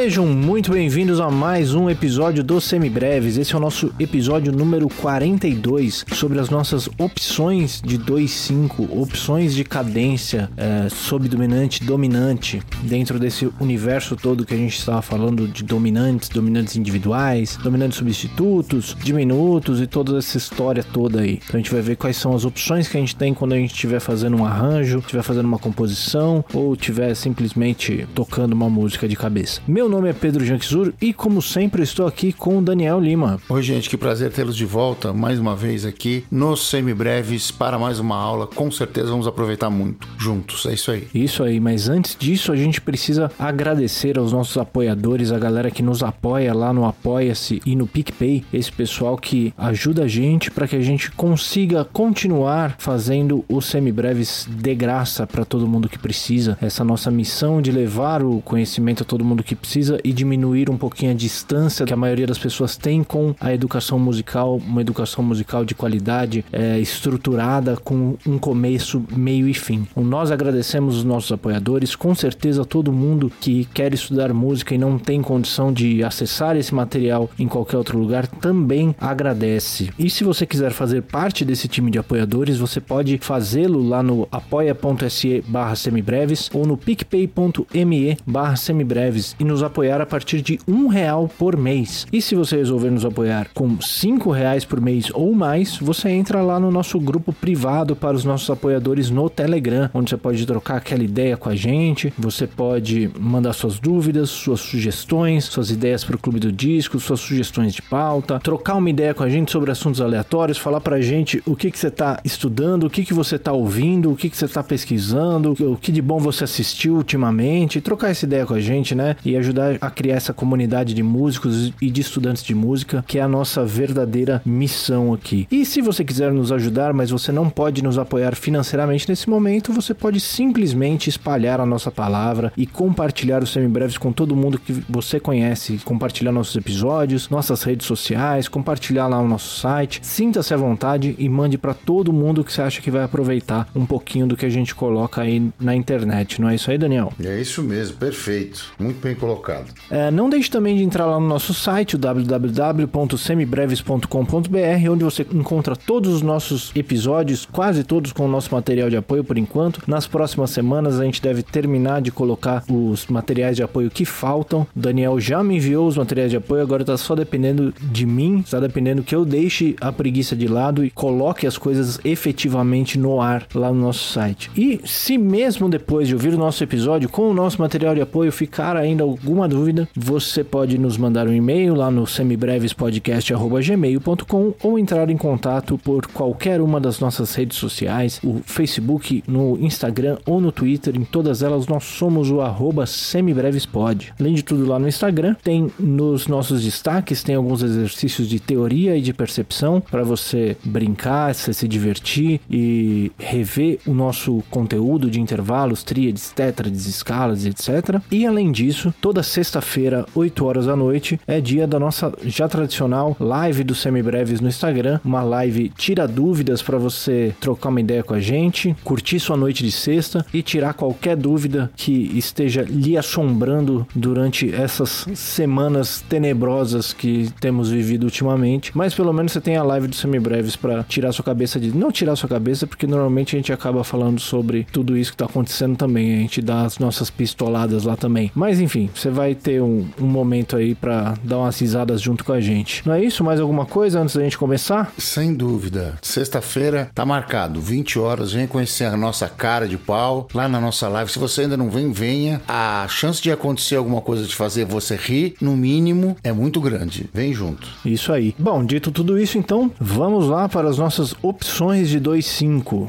Sejam muito bem-vindos a mais um episódio do Semibreves. Esse é o nosso episódio número 42 sobre as nossas opções de 2-5, opções de cadência é, subdominante, dominante, dentro desse universo todo que a gente estava falando de dominantes, dominantes individuais, dominantes substitutos, diminutos e toda essa história toda aí. Então a gente vai ver quais são as opções que a gente tem quando a gente estiver fazendo um arranjo, estiver fazendo uma composição ou estiver simplesmente tocando uma música de cabeça. Meu nome é Pedro Janquizur e, como sempre, estou aqui com o Daniel Lima. Oi, gente, que prazer tê-los de volta mais uma vez aqui nos semibreves para mais uma aula. Com certeza vamos aproveitar muito juntos. É isso aí. Isso aí, mas antes disso, a gente precisa agradecer aos nossos apoiadores, a galera que nos apoia lá no Apoia-se e no PicPay, esse pessoal que ajuda a gente para que a gente consiga continuar fazendo os semibreves de graça para todo mundo que precisa. Essa nossa missão de levar o conhecimento a todo mundo que precisa e diminuir um pouquinho a distância que a maioria das pessoas tem com a educação musical, uma educação musical de qualidade, é, estruturada com um começo, meio e fim. Então, nós agradecemos os nossos apoiadores, com certeza todo mundo que quer estudar música e não tem condição de acessar esse material em qualquer outro lugar também agradece. E se você quiser fazer parte desse time de apoiadores, você pode fazê-lo lá no apoia.se barra semibreves ou no picpay.me barra semibreves e nos apoiar a partir de um real por mês. E se você resolver nos apoiar com cinco reais por mês ou mais, você entra lá no nosso grupo privado para os nossos apoiadores no Telegram, onde você pode trocar aquela ideia com a gente, você pode mandar suas dúvidas, suas sugestões, suas ideias para o Clube do Disco, suas sugestões de pauta, trocar uma ideia com a gente sobre assuntos aleatórios, falar para a gente o que, que você está estudando, o que, que você está ouvindo, o que, que você está pesquisando, o que de bom você assistiu ultimamente, trocar essa ideia com a gente, né? E ajudar a criar essa comunidade de músicos e de estudantes de música, que é a nossa verdadeira missão aqui. E se você quiser nos ajudar, mas você não pode nos apoiar financeiramente nesse momento, você pode simplesmente espalhar a nossa palavra e compartilhar os semibreves com todo mundo que você conhece, compartilhar nossos episódios, nossas redes sociais, compartilhar lá o nosso site. Sinta-se à vontade e mande para todo mundo que você acha que vai aproveitar um pouquinho do que a gente coloca aí na internet. Não é isso aí, Daniel? É isso mesmo, perfeito. Muito bem colocado. É, não deixe também de entrar lá no nosso site, www.semibreves.com.br, onde você encontra todos os nossos episódios, quase todos com o nosso material de apoio por enquanto. Nas próximas semanas a gente deve terminar de colocar os materiais de apoio que faltam. O Daniel já me enviou os materiais de apoio, agora está só dependendo de mim, está dependendo que eu deixe a preguiça de lado e coloque as coisas efetivamente no ar lá no nosso site. E se mesmo depois de ouvir o nosso episódio com o nosso material de apoio ficar ainda alguma dúvida, você pode nos mandar um e-mail lá no semibrevespodcast.gmail.com ou entrar em contato por qualquer uma das nossas redes sociais, o Facebook, no Instagram ou no Twitter, em todas elas nós somos o arroba semibrevespod. Além de tudo lá no Instagram, tem nos nossos destaques, tem alguns exercícios de teoria e de percepção para você brincar, se divertir e rever o nosso conteúdo de intervalos, tríades, tétrades, escalas, etc. E além disso, toda sexta-feira, 8 horas da noite, é dia da nossa já tradicional live do Semibreves no Instagram, uma live tira dúvidas para você trocar uma ideia com a gente, curtir sua noite de sexta e tirar qualquer dúvida que esteja lhe assombrando durante essas semanas tenebrosas que temos vivido ultimamente. Mas pelo menos você tem a live do Semibreves para tirar sua cabeça de não tirar sua cabeça, porque normalmente a gente acaba falando sobre tudo isso que tá acontecendo também, a gente dá as nossas pistoladas lá também. Mas enfim, você vai ter um, um momento aí para dar umas risadas junto com a gente. Não é isso? Mais alguma coisa antes da gente começar? Sem dúvida. Sexta-feira tá marcado, 20 horas. Vem conhecer a nossa cara de pau lá na nossa live. Se você ainda não vem, venha. A chance de acontecer alguma coisa de fazer você rir, no mínimo, é muito grande. Vem junto. Isso aí. Bom, dito tudo isso, então, vamos lá para as nossas opções de 2.5.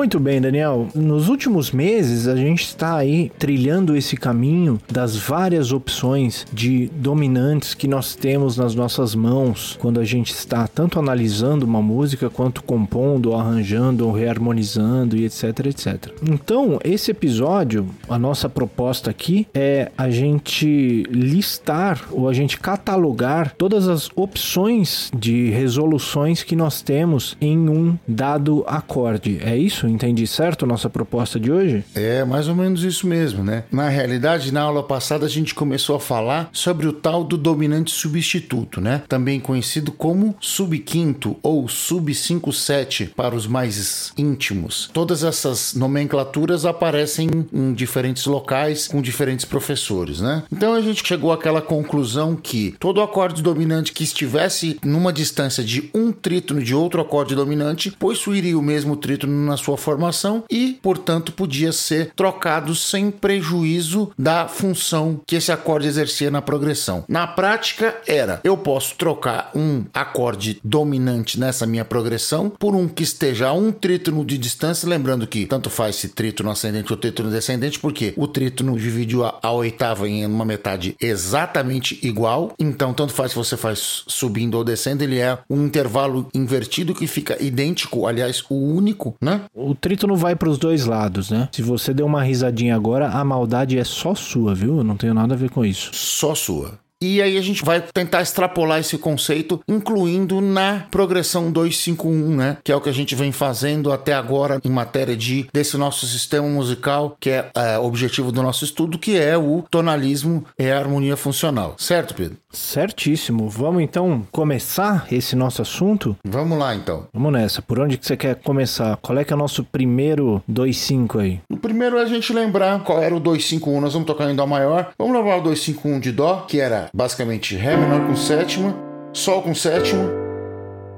Muito bem, Daniel. Nos últimos meses, a gente está aí trilhando esse caminho das várias opções de dominantes que nós temos nas nossas mãos quando a gente está tanto analisando uma música quanto compondo, arranjando, ou reharmonizando e etc, etc. Então, esse episódio, a nossa proposta aqui é a gente listar ou a gente catalogar todas as opções de resoluções que nós temos em um dado acorde. É isso? Entendi certo nossa proposta de hoje? É mais ou menos isso mesmo, né? Na realidade, na aula passada a gente começou a falar sobre o tal do dominante substituto, né? Também conhecido como subquinto ou sub57 para os mais íntimos. Todas essas nomenclaturas aparecem em diferentes locais com diferentes professores, né? Então a gente chegou àquela conclusão que todo acorde dominante que estivesse numa distância de um trítono de outro acorde dominante possuiria o mesmo trítono na sua formação e, portanto, podia ser trocado sem prejuízo da função que esse acorde exercia na progressão. Na prática, era eu posso trocar um acorde dominante nessa minha progressão por um que esteja a um trítono de distância, lembrando que tanto faz se trítono ascendente ou trítono descendente, porque o trítono divide a, a oitava em uma metade exatamente igual, então tanto faz se você faz subindo ou descendo, ele é um intervalo invertido que fica idêntico, aliás, o único, né? O trítono vai para os dois lados, né? Se você deu uma risadinha agora, a maldade é só sua, viu? Eu não tenho nada a ver com isso. Só sua. E aí a gente vai tentar extrapolar esse conceito, incluindo na progressão 251, né? Que é o que a gente vem fazendo até agora em matéria de desse nosso sistema musical, que é, é objetivo do nosso estudo, que é o tonalismo e a harmonia funcional. Certo, Pedro? Certíssimo. Vamos então começar esse nosso assunto? Vamos lá então. Vamos nessa. Por onde que você quer começar? Qual é que é o nosso primeiro 2-5 aí? O primeiro é a gente lembrar qual era o 251. Nós vamos tocar em Dó maior. Vamos levar o 251 de Dó, que era basicamente Ré menor com sétima, Sol com sétima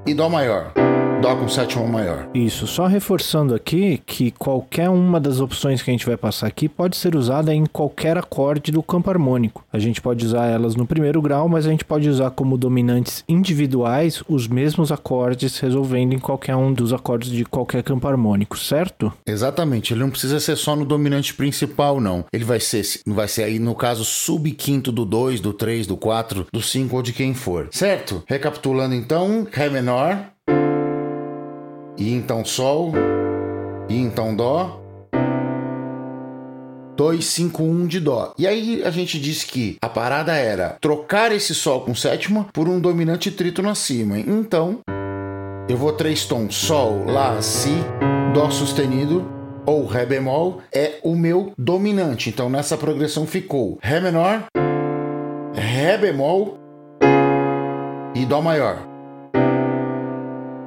e Dó maior. Dó com sétima maior. Isso, só reforçando aqui que qualquer uma das opções que a gente vai passar aqui pode ser usada em qualquer acorde do campo harmônico. A gente pode usar elas no primeiro grau, mas a gente pode usar como dominantes individuais os mesmos acordes resolvendo em qualquer um dos acordes de qualquer campo harmônico, certo? Exatamente, ele não precisa ser só no dominante principal, não. Ele vai ser, vai ser aí no caso subquinto do 2, do 3, do 4, do 5 ou de quem for. Certo? Recapitulando então, Ré menor, e então Sol, e então Dó, 2, 5, 1 de Dó. E aí a gente disse que a parada era trocar esse Sol com sétima por um dominante trítono acima. Então, eu vou três tons, Sol, Lá, Si, Dó sustenido ou Ré bemol é o meu dominante. Então nessa progressão ficou Ré menor, Ré bemol e Dó maior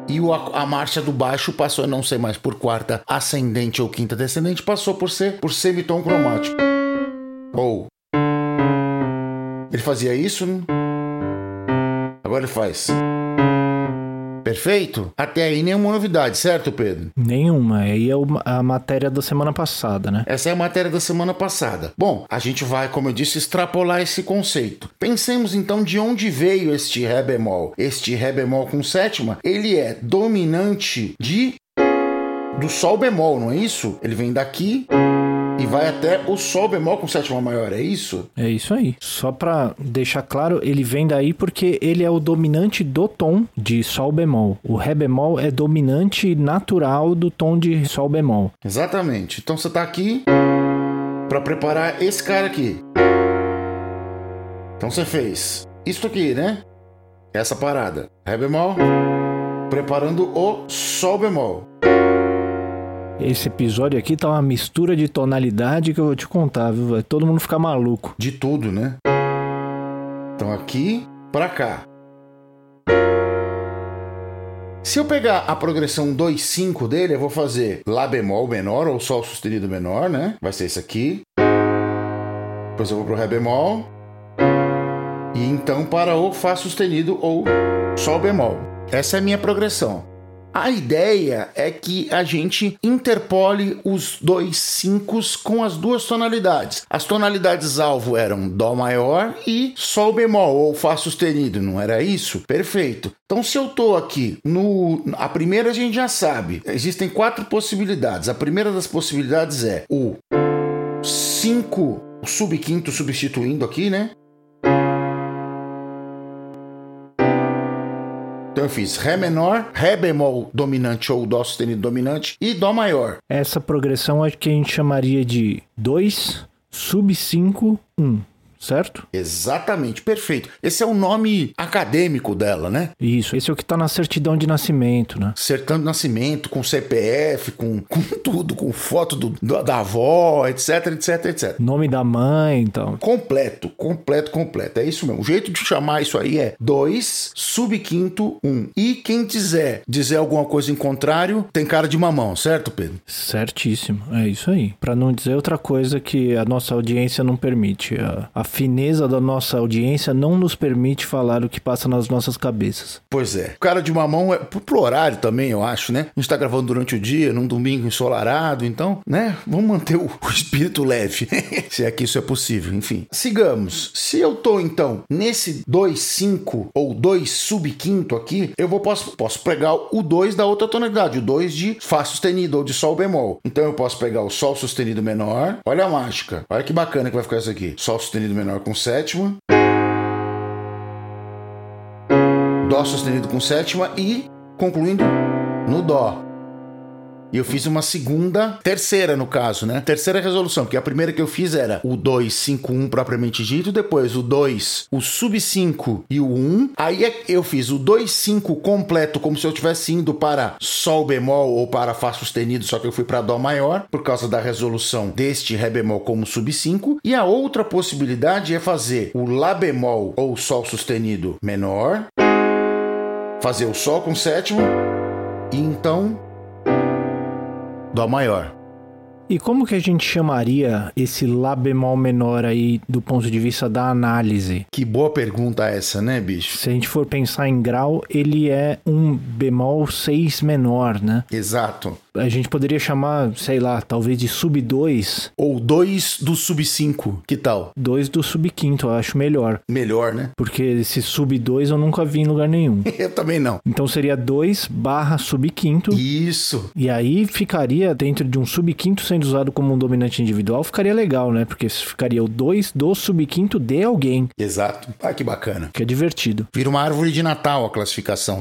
e o, a marcha do baixo passou a não ser mais por quarta ascendente ou quinta descendente, passou por ser por semitom cromático. Ou ele fazia isso, né? agora ele faz. Perfeito? Até aí nenhuma novidade, certo, Pedro? Nenhuma. Aí é a matéria da semana passada, né? Essa é a matéria da semana passada. Bom, a gente vai, como eu disse, extrapolar esse conceito. Pensemos então de onde veio este Ré bemol. Este Ré bemol com sétima, ele é dominante de do Sol bemol, não é isso? Ele vem daqui e vai até o Sol bemol com sétima maior, é isso? É isso aí. Só para deixar claro, ele vem daí porque ele é o dominante do tom de Sol bemol. O Ré bemol é dominante natural do tom de Sol bemol. Exatamente. Então você tá aqui para preparar esse cara aqui. Então você fez isso aqui, né? Essa parada. Ré bemol, preparando o Sol bemol. Esse episódio aqui tá uma mistura de tonalidade que eu vou te contar, viu? Vai todo mundo ficar maluco. De tudo, né? Então aqui para cá. Se eu pegar a progressão 2,5 dele, eu vou fazer Lá bemol menor ou Sol sustenido menor, né? Vai ser esse aqui. Depois eu vou pro Ré bemol. E então para o Fá sustenido ou Sol bemol. Essa é a minha progressão. A ideia é que a gente interpole os dois cincos com as duas tonalidades. As tonalidades alvo eram Dó maior e Sol bemol, ou Fá sustenido, não era isso? Perfeito. Então, se eu tô aqui no. A primeira a gente já sabe. Existem quatro possibilidades. A primeira das possibilidades é o 5 subquinto substituindo aqui, né? Então eu fiz Ré menor, Ré bemol dominante ou Dó sustenido dominante e Dó maior. Essa progressão é que a gente chamaria de 2, sub 5, 1 certo? Exatamente, perfeito. Esse é o nome acadêmico dela, né? Isso, esse é o que está na certidão de nascimento, né? Certidão de nascimento, com CPF, com, com tudo, com foto do, da avó, etc, etc, etc. Nome da mãe, então. Completo, completo, completo. É isso mesmo. O jeito de chamar isso aí é 2, subquinto, 1. Um. E quem quiser dizer alguma coisa em contrário, tem cara de mamão, certo, Pedro? Certíssimo, é isso aí. Para não dizer outra coisa que a nossa audiência não permite. A, a fineza da nossa audiência não nos permite falar o que passa nas nossas cabeças. Pois é. Cara de mamão é pro horário também, eu acho, né? A gente tá gravando durante o dia, num domingo ensolarado, então, né? Vamos manter o, o espírito leve, se é que isso é possível. Enfim, sigamos. Se eu tô, então, nesse 2,5 ou 2 subquinto aqui, eu vou posso, posso pegar o 2 da outra tonalidade, o 2 de Fá sustenido ou de Sol bemol. Então eu posso pegar o Sol sustenido menor. Olha a mágica. Olha que bacana que vai ficar isso aqui. Sol sustenido menor menor com sétima. Dó sustenido com sétima e concluindo no Dó. E eu fiz uma segunda, terceira no caso, né? Terceira resolução, porque a primeira que eu fiz era o 2, 5, 1 propriamente dito, depois o 2, o sub 5 e o 1. Aí é eu fiz o 2, 5 completo, como se eu estivesse indo para Sol bemol ou para Fá sustenido, só que eu fui para Dó maior, por causa da resolução deste Ré bemol como sub 5. E a outra possibilidade é fazer o Lá bemol ou Sol sustenido menor, fazer o Sol com sétimo, e então Dó maior. E como que a gente chamaria esse Lá bemol menor aí do ponto de vista da análise? Que boa pergunta essa, né, bicho? Se a gente for pensar em grau, ele é um bemol 6 menor, né? Exato a gente poderia chamar, sei lá, talvez de sub 2. Ou 2 do sub 5, que tal? 2 do sub quinto, eu acho melhor. Melhor, né? Porque esse sub 2 eu nunca vi em lugar nenhum. eu também não. Então seria 2 barra sub quinto. Isso. E aí ficaria dentro de um sub quinto sendo usado como um dominante individual, ficaria legal, né? Porque ficaria o 2 do sub quinto de alguém. Exato. Ah, que bacana. Que é divertido. Vira uma árvore de Natal a classificação.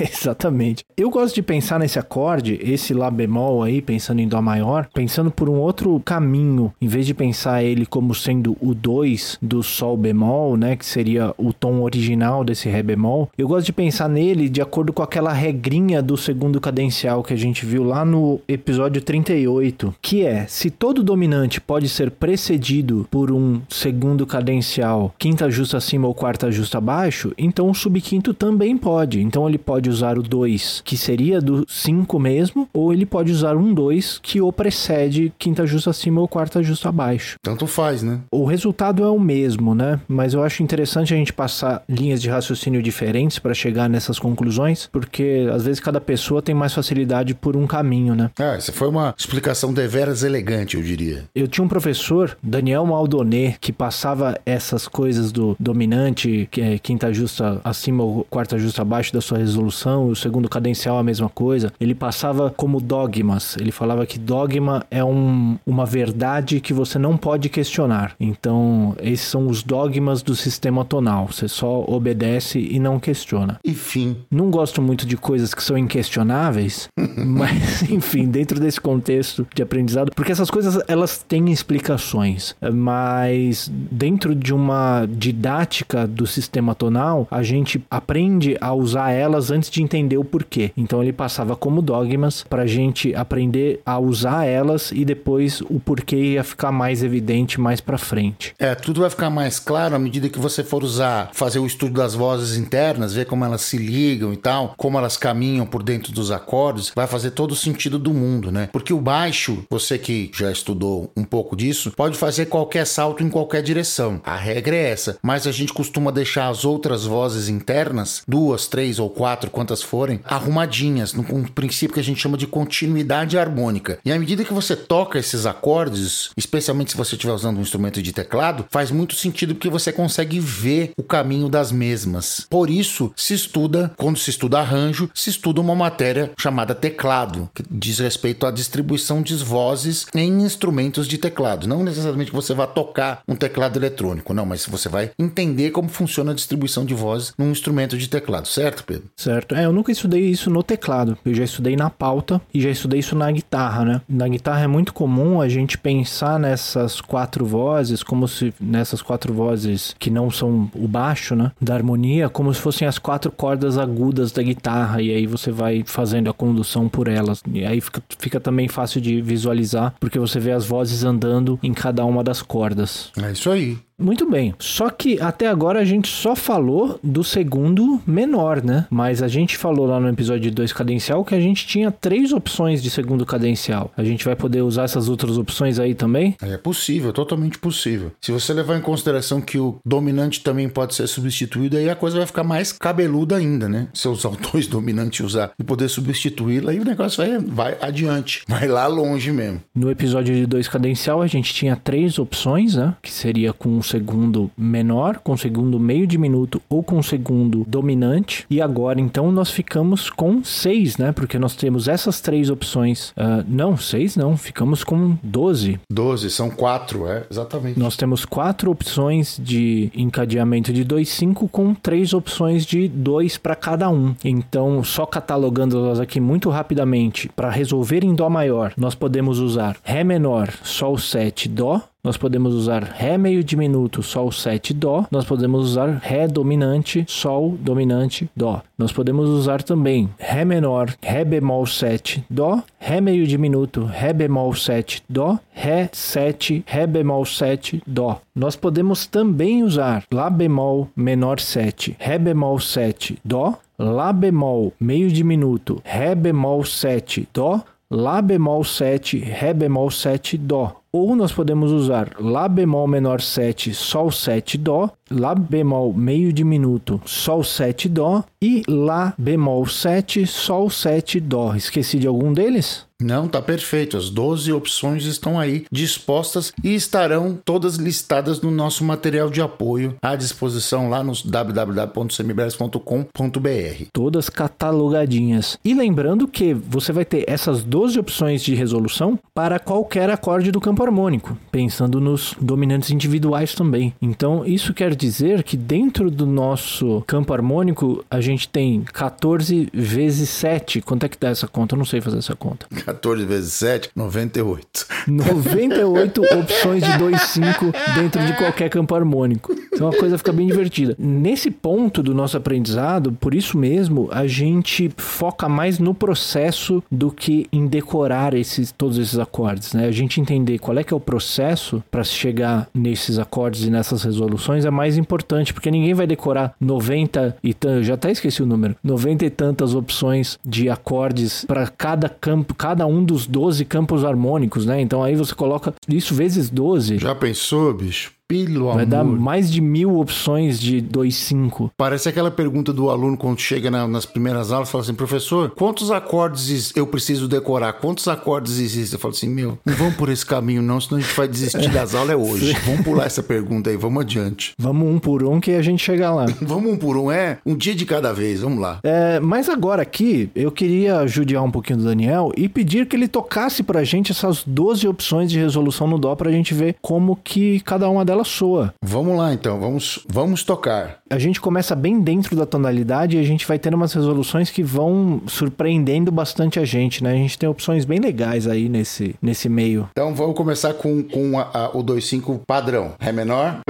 Exatamente. Eu gosto de pensar nesse acorde, esse lá bemol aí, pensando em Dó maior, pensando por um outro caminho, em vez de pensar ele como sendo o 2 do Sol bemol, né, que seria o tom original desse Ré bemol, eu gosto de pensar nele de acordo com aquela regrinha do segundo cadencial que a gente viu lá no episódio 38, que é, se todo dominante pode ser precedido por um segundo cadencial, quinta justa acima ou quarta justa abaixo, então o subquinto também pode. Então ele pode usar o 2, que seria do 5 mesmo, ou ele pode usar um 2 que o precede quinta justa acima ou quarta justa abaixo. Tanto faz, né? O resultado é o mesmo, né? Mas eu acho interessante a gente passar linhas de raciocínio diferentes para chegar nessas conclusões, porque às vezes cada pessoa tem mais facilidade por um caminho, né? Ah, essa foi uma explicação deveras elegante, eu diria. Eu tinha um professor, Daniel Maldonet, que passava essas coisas do dominante, que é quinta justa acima ou quarta justa abaixo da sua resolução, o segundo cadencial a mesma coisa. Ele passava como dogmas. Ele falava que dogma é um, uma verdade que você não pode questionar. Então, esses são os dogmas do sistema tonal. Você só obedece e não questiona. Enfim. Não gosto muito de coisas que são inquestionáveis, mas enfim, dentro desse contexto de aprendizado, porque essas coisas elas têm explicações, mas dentro de uma didática do sistema tonal, a gente aprende a usar elas antes de entender o porquê. Então ele passava como dogmas para gente aprender a usar elas e depois o porquê ia ficar mais evidente mais para frente. É, tudo vai ficar mais claro à medida que você for usar, fazer o estudo das vozes internas, ver como elas se ligam e tal, como elas caminham por dentro dos acordes, vai fazer todo o sentido do mundo, né? Porque o baixo, você que já estudou um pouco disso, pode fazer qualquer salto em qualquer direção. A regra é essa, mas a gente costuma deixar as outras vozes internas, duas, três ou quatro, quantas forem, arrumadinhas, no princípio que a gente chama de continuidade harmônica. E à medida que você toca esses acordes, especialmente se você estiver usando um instrumento de teclado, faz muito sentido porque você consegue ver o caminho das mesmas. Por isso, se estuda, quando se estuda arranjo, se estuda uma matéria chamada teclado, que diz respeito à distribuição de vozes em instrumentos de teclado. Não necessariamente que você vá tocar um teclado eletrônico, não, mas você vai entender como funciona a distribuição de vozes num instrumento de teclado, certo, Pedro? Certo. É, eu nunca estudei isso no teclado. Eu já estudei na pauta e já estudei isso na guitarra, né? Na guitarra é muito comum a gente pensar nessas quatro vozes como se nessas quatro vozes que não são o baixo, né, da harmonia, como se fossem as quatro cordas agudas da guitarra e aí você vai fazendo a condução por elas. E aí fica, fica também fácil de visualizar porque você vê as vozes andando em cada uma das cordas. É isso aí. Muito bem. Só que até agora a gente só falou do segundo menor, né? Mas a gente falou lá no episódio 2 cadencial que a gente tinha três opções de segundo cadencial. A gente vai poder usar essas outras opções aí também? É possível, totalmente possível. Se você levar em consideração que o dominante também pode ser substituído, aí a coisa vai ficar mais cabeluda ainda, né? Se eu usar o dois dominante usar e poder substituí-lo, aí o negócio vai, vai adiante. Vai lá longe mesmo. No episódio de dois cadencial, a gente tinha três opções, né? Que seria com segundo menor, com segundo meio diminuto ou com segundo dominante. E agora, então, nós ficamos com seis, né? Porque nós temos essas três opções. Uh, não, seis não, ficamos com doze. Doze, são quatro, é, exatamente. Nós temos quatro opções de encadeamento de 2,5 com três opções de 2 para cada um. Então, só catalogando-las aqui muito rapidamente, para resolver em Dó maior, nós podemos usar Ré menor, Sol 7, Dó, nós podemos usar Ré meio diminuto, Sol 7, Dó. Nós podemos usar Ré dominante, Sol dominante, Dó. Nós podemos usar também Ré menor, Ré bemol 7, Dó. Ré meio diminuto, Ré bemol 7, Dó. Ré 7, Ré bemol 7, Dó. Nós podemos também usar Lá bemol menor 7, Ré bemol 7, Dó. Lá bemol meio diminuto, Ré bemol 7, Dó. Lá bemol 7, Ré bemol 7, Dó. Ou nós podemos usar Lá bemol menor 7, Sol 7, Dó, Lá bemol meio diminuto, Sol 7, Dó e Lá bemol 7, Sol 7, Dó. Esqueci de algum deles? Não, tá perfeito. As 12 opções estão aí dispostas e estarão todas listadas no nosso material de apoio à disposição lá no www.semibras.com.br. Todas catalogadinhas. E lembrando que você vai ter essas 12 opções de resolução para qualquer acorde do campo harmônico, pensando nos dominantes individuais também. Então, isso quer dizer que dentro do nosso campo harmônico a gente tem 14 vezes 7. Quanto é que dá essa conta? Eu não sei fazer essa conta. 14 vezes 7, 98. 98 opções de 2,5 dentro de qualquer campo harmônico. Então a coisa fica bem divertida. Nesse ponto do nosso aprendizado, por isso mesmo, a gente foca mais no processo do que em decorar esses, todos esses acordes. Né? A gente entender qual é que é o processo para chegar nesses acordes e nessas resoluções é mais importante, porque ninguém vai decorar 90 e tantos, já até esqueci o número, 90 e tantas opções de acordes para cada campo, cada cada um dos 12 campos harmônicos, né? Então aí você coloca isso vezes 12. Já pensou, bicho? Pelo Vai amor. dar mais de mil opções de 2,5. Parece aquela pergunta do aluno quando chega na, nas primeiras aulas, fala assim, professor, quantos acordes eu preciso decorar? Quantos acordes existem? Eu falo assim, meu, não vamos por esse caminho não, senão a gente vai desistir das aulas é hoje. vamos pular essa pergunta aí, vamos adiante. Vamos um por um que a gente chega lá. vamos um por um, é? Um dia de cada vez, vamos lá. É, mas agora aqui, eu queria judiar um pouquinho do Daniel e pedir que ele tocasse pra gente essas 12 opções de resolução no Dó pra gente ver como que cada uma delas soa. Vamos lá então, vamos, vamos tocar. A gente começa bem dentro da tonalidade e a gente vai tendo umas resoluções que vão surpreendendo bastante a gente, né? A gente tem opções bem legais aí nesse, nesse meio. Então vamos começar com, com a, a, o 2,5 padrão. Ré menor,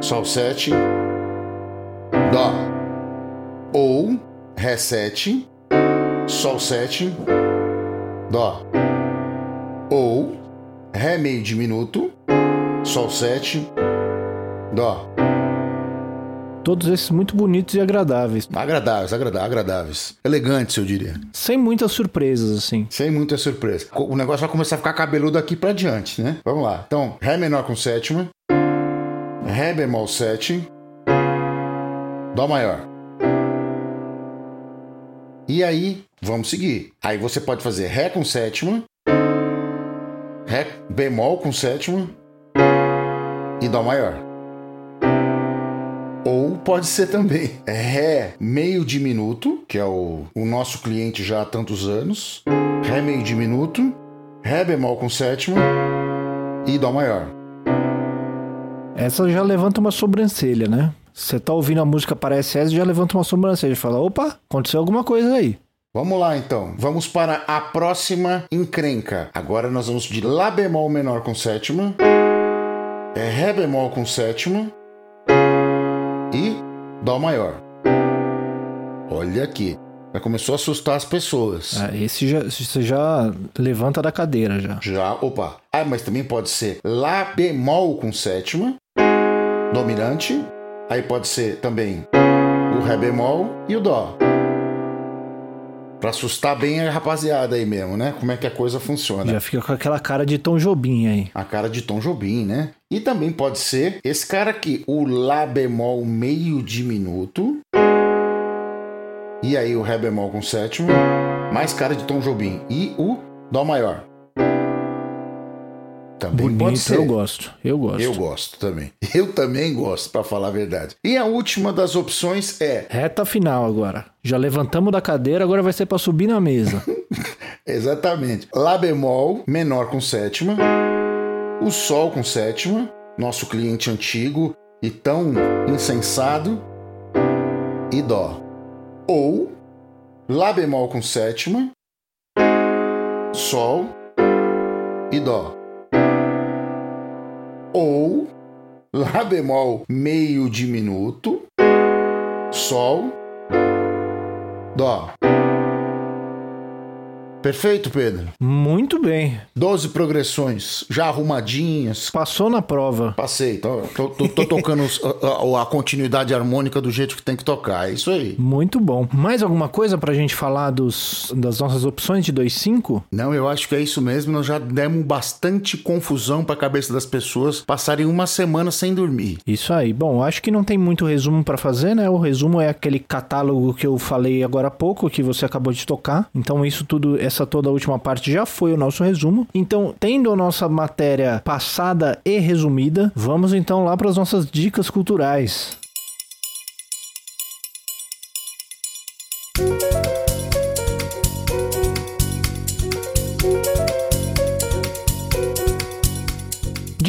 Sol 7, Dó. Ou Ré 7, Sol 7, Dó. Ou Ré meio diminuto, Sol 7, Dó. Todos esses muito bonitos e agradáveis. Agradáveis, agradáveis. Elegantes, eu diria. Sem muitas surpresas, assim. Sem muita surpresa. O negócio vai começar a ficar cabeludo aqui pra diante, né? Vamos lá. Então, Ré menor com sétima, Ré bemol 7, Dó maior. E aí, vamos seguir. Aí você pode fazer Ré com sétima, Ré bemol com sétima e Dó maior. Ou pode ser também Ré meio diminuto, que é o, o nosso cliente já há tantos anos, Ré meio diminuto, Ré bemol com sétima e Dó maior. Essa já levanta uma sobrancelha, né? Você tá ouvindo a música parece essa, já levanta uma sobrancelha e fala: opa, aconteceu alguma coisa aí. Vamos lá então, vamos para a próxima encrenca. Agora nós vamos de Lá bemol menor com sétima, é Ré bemol com sétima e Dó maior. Olha aqui, já começou a assustar as pessoas. Ah, esse já, você já levanta da cadeira já. Já, opa. Ah, mas também pode ser Lá bemol com sétima, dominante. Aí pode ser também o Ré bemol e o Dó. Pra assustar bem a rapaziada aí mesmo, né? Como é que a coisa funciona. Já fica com aquela cara de Tom Jobim aí. A cara de Tom Jobim, né? E também pode ser esse cara aqui, o Lá bemol meio diminuto. E aí o Ré bemol com sétimo. Mais cara de Tom Jobim. E o Dó maior. Também Bonito, pode ser. eu gosto. Eu gosto. Eu gosto também. Eu também gosto, pra falar a verdade. E a última das opções é Reta final agora. Já levantamos da cadeira, agora vai ser pra subir na mesa. exatamente Lá bemol menor com sétima, o Sol com sétima, nosso cliente antigo e tão insensado, e Dó. Ou Lá bemol com sétima, Sol e Dó. Ou Lá bemol meio diminuto, Sol, Dó. Perfeito, Pedro. Muito bem. 12 progressões, já arrumadinhas. Passou na prova. Passei, tô, tô- tô- tô tocando a, a- continuidade harmônica do jeito que tem que tocar. É isso aí. Muito bom. Mais alguma coisa pra gente falar dos, das nossas opções de 2.5? Não, eu acho que é isso mesmo. Nós já demos bastante confusão pra cabeça das pessoas passarem uma semana sem dormir. Isso aí. Bom, acho que não tem muito resumo pra fazer, né? O resumo é aquele catálogo que eu falei agora há pouco, que você acabou de tocar. Então, isso tudo, essa toda a última parte já foi o nosso resumo. Então, tendo a nossa matéria passada e resumida, vamos então lá para as nossas dicas culturais.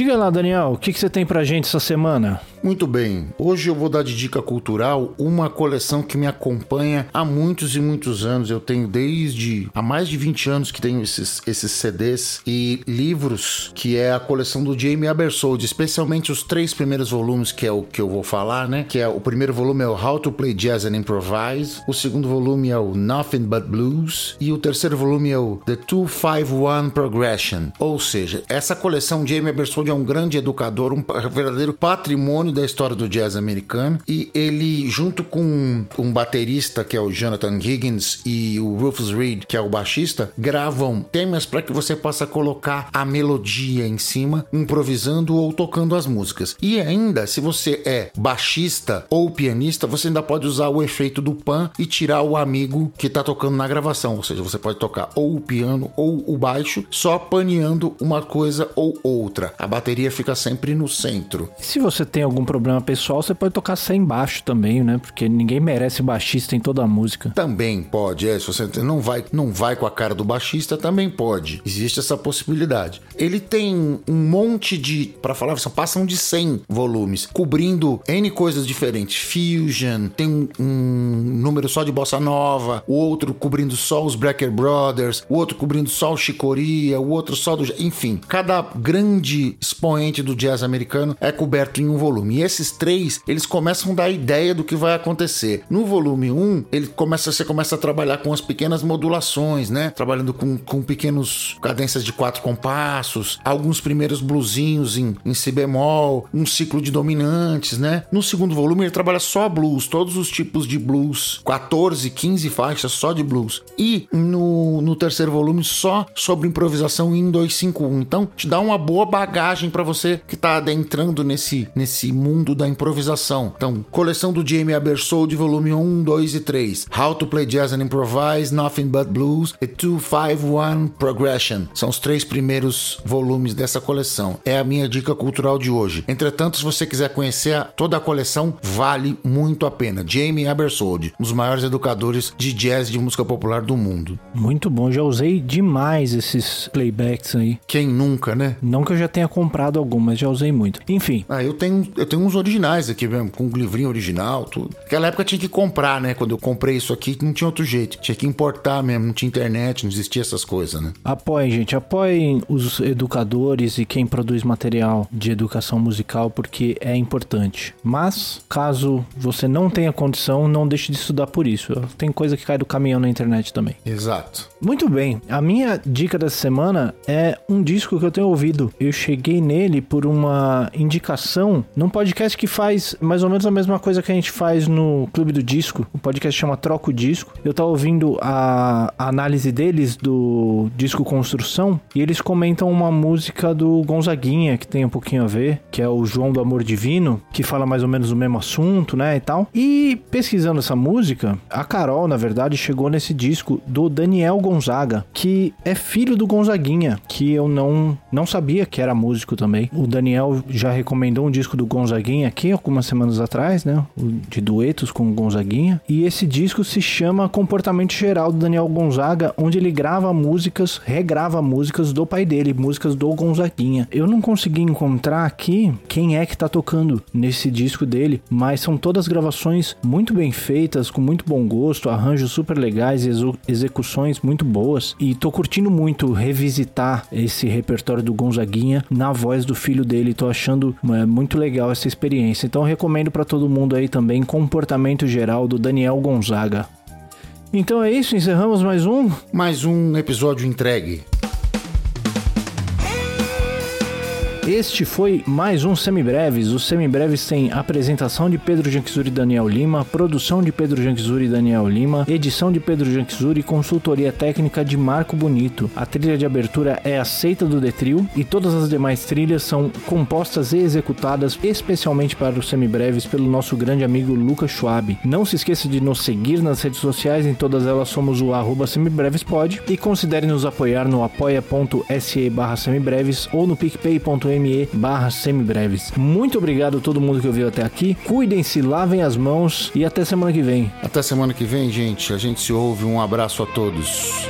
Diga lá, Daniel, o que, que você tem pra gente essa semana? Muito bem, hoje eu vou dar de dica cultural uma coleção que me acompanha há muitos e muitos anos. Eu tenho desde há mais de 20 anos que tenho esses, esses CDs e livros, que é a coleção do Jamie Abersold, especialmente os três primeiros volumes, que é o que eu vou falar, né? Que é o primeiro volume é o How to Play Jazz and Improvise, o segundo volume é o Nothing But Blues e o terceiro volume é o The 251 Progression. Ou seja, essa coleção Jamie Abersold é um grande educador, um verdadeiro patrimônio da história do jazz americano e ele junto com um baterista que é o Jonathan Higgins e o Rufus Reed, que é o baixista, gravam temas para que você possa colocar a melodia em cima, improvisando ou tocando as músicas. E ainda, se você é baixista ou pianista, você ainda pode usar o efeito do pan e tirar o amigo que tá tocando na gravação, ou seja, você pode tocar ou o piano ou o baixo, só paneando uma coisa ou outra. A bateria fica sempre no centro. Se você tem algum problema pessoal, você pode tocar sem baixo também, né? Porque ninguém merece baixista em toda a música. Também pode, é, se você não vai, não vai com a cara do baixista, também pode. Existe essa possibilidade. Ele tem um monte de, para falar, só passam de 100 volumes, cobrindo N coisas diferentes. Fusion, tem um, um número só de bossa nova, o outro cobrindo só os Brecker Brothers, o outro cobrindo só o Chicoria, o outro só do, enfim, cada grande expoente do jazz americano é coberto em um volume. E esses três, eles começam a dar ideia do que vai acontecer. No volume 1, um, ele começa, você começa a trabalhar com as pequenas modulações, né? Trabalhando com, com pequenos cadências de quatro compassos, alguns primeiros bluesinhos em, em si bemol, um ciclo de dominantes, né? No segundo volume ele trabalha só blues, todos os tipos de blues, 14, 15 faixas só de blues. E no, no terceiro volume só sobre improvisação em 251. Então te dá uma boa bagagem para você que tá adentrando nesse, nesse mundo da improvisação. Então, coleção do Jamie Abersold, volume 1, 2 e 3. How to Play Jazz and Improvise, Nothing But Blues e 251 Progression. São os três primeiros volumes dessa coleção. É a minha dica cultural de hoje. Entretanto, se você quiser conhecer toda a coleção, vale muito a pena. Jamie Abersold, um dos maiores educadores de jazz e de música popular do mundo. Muito bom, já usei demais esses playbacks aí. Quem nunca, né? Não que eu já tenha comprado algum, mas já usei muito. Enfim. Ah, eu tenho, eu tenho uns originais aqui mesmo, com um livrinho original, tudo. Naquela época tinha que comprar, né? Quando eu comprei isso aqui, não tinha outro jeito. Tinha que importar mesmo, não tinha internet, não existia essas coisas, né? Apoiem, gente, apoiem os educadores e quem produz material de educação musical, porque é importante. Mas, caso você não tenha condição, não deixe de estudar por isso. Tem coisa que cai do caminhão na internet também. Exato. Muito bem, a minha dica dessa semana é um disco que eu tenho ouvido. Eu cheguei nele por uma indicação num podcast que faz mais ou menos a mesma coisa que a gente faz no Clube do Disco. O podcast chama Troco Disco. Eu tava ouvindo a, a análise deles do disco Construção e eles comentam uma música do Gonzaguinha que tem um pouquinho a ver, que é o João do Amor Divino, que fala mais ou menos o mesmo assunto, né, e tal. E pesquisando essa música, a Carol, na verdade, chegou nesse disco do Daniel Gonzaga, que é filho do Gonzaguinha, que eu não não sabia que era músico também. O Daniel já recomendou um disco do Gonzaguinha aqui algumas semanas atrás, né, de duetos com o Gonzaguinha, e esse disco se chama Comportamento Geral do Daniel Gonzaga, onde ele grava músicas, regrava músicas do pai dele, músicas do Gonzaguinha. Eu não consegui encontrar aqui quem é que tá tocando nesse disco dele, mas são todas gravações muito bem feitas, com muito bom gosto, arranjos super legais execuções muito boas. E tô curtindo muito revisitar esse repertório do Gonzaguinha na voz do filho dele. Tô achando é, muito legal essa experiência. Então recomendo para todo mundo aí também Comportamento Geral do Daniel Gonzaga. Então é isso, encerramos mais um. Mais um episódio entregue. Este foi mais um Semibreves. Os Semibreves têm apresentação de Pedro Janquizuri e Daniel Lima, produção de Pedro Janquizuri e Daniel Lima, edição de Pedro Janquizuri e consultoria técnica de Marco Bonito. A trilha de abertura é aceita do Detril e todas as demais trilhas são compostas e executadas especialmente para os Semibreves pelo nosso grande amigo Lucas Schwab. Não se esqueça de nos seguir nas redes sociais, em todas elas somos o arroba semibrevespod e considere nos apoiar no apoia.se barra semibreves ou no picpay.me me barra semibreves. Muito obrigado a todo mundo que ouviu até aqui. Cuidem-se, lavem as mãos e até semana que vem. Até semana que vem, gente. A gente se ouve. Um abraço a todos.